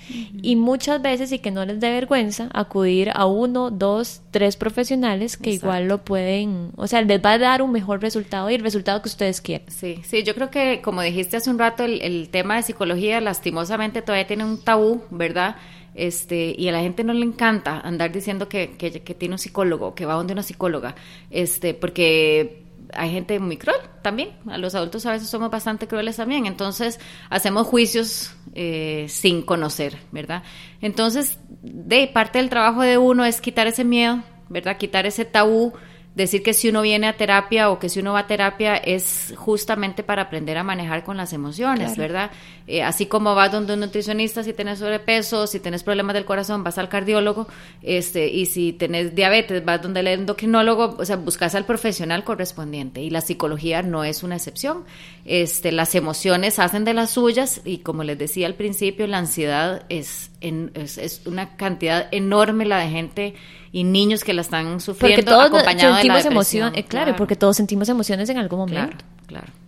y muchas veces y que no les dé vergüenza acudir a uno, dos, tres profesionales que igual lo pueden, o sea, les va a dar un mejor resultado y el resultado que ustedes quieren. Sí, sí, yo creo que como dijiste hace un rato, el, el tema de psicología lastimosamente todavía tiene un tabú, ¿verdad? Este, y a la gente no le encanta andar diciendo que, que, tiene un psicólogo, que va donde una psicóloga, este, porque hay gente muy cruel también, a los adultos a veces somos bastante crueles también, entonces hacemos juicios eh, sin conocer, ¿verdad? Entonces, de parte del trabajo de uno es quitar ese miedo, ¿verdad? Quitar ese tabú decir que si uno viene a terapia o que si uno va a terapia es justamente para aprender a manejar con las emociones, ¿verdad? Eh, así como vas donde un nutricionista si tienes sobrepeso, si tienes problemas del corazón, vas al cardiólogo, este, y si tienes diabetes, vas donde el endocrinólogo, o sea, buscas al profesional correspondiente. Y la psicología no es una excepción. Este, las emociones hacen de las suyas, y como les decía al principio, la ansiedad es, es, es una cantidad enorme la de gente y niños que la están sufriendo porque todos acompañado sentimos de la emoción, eh, claro, porque todos sentimos emociones en algún momento. Claro, claro.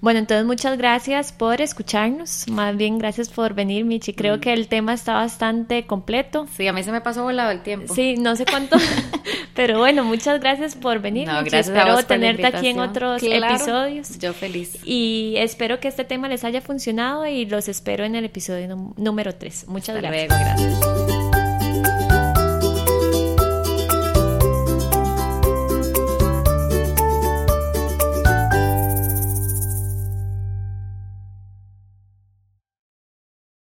Bueno, entonces muchas gracias por escucharnos. Más bien, gracias por venir, Michi. Creo mm. que el tema está bastante completo. Sí, a mí se me pasó volado el tiempo. Sí, no sé cuánto. pero bueno, muchas gracias por venir, no, Michi. Espero tenerte aquí en otros episodios. Yo feliz. Y espero que este tema les haya funcionado y los espero en el episodio número 3. Muchas Hasta gracias. Luego, gracias.